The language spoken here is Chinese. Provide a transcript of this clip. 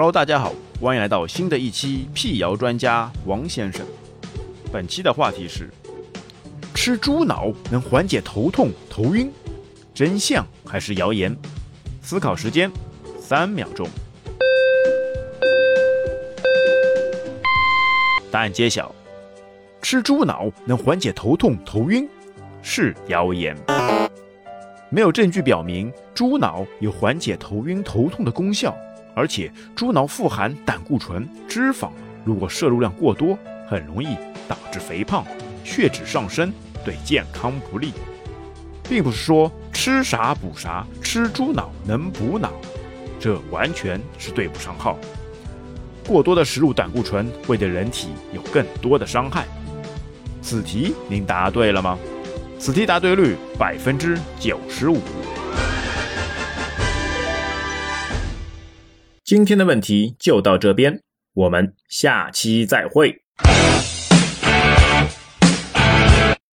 Hello，大家好，欢迎来到新的一期辟谣专家王先生。本期的话题是：吃猪脑能缓解头痛头晕，真相还是谣言？思考时间三秒钟。答案揭晓：吃猪脑能缓解头痛头晕，是谣言。没有证据表明猪脑有缓解头晕头痛的功效。而且猪脑富含胆固醇、脂肪，如果摄入量过多，很容易导致肥胖、血脂上升，对健康不利。并不是说吃啥补啥，吃猪脑能补脑，这完全是对不上号。过多的食入胆固醇会对人体有更多的伤害。此题您答对了吗？此题答对率百分之九十五。今天的问题就到这边，我们下期再会。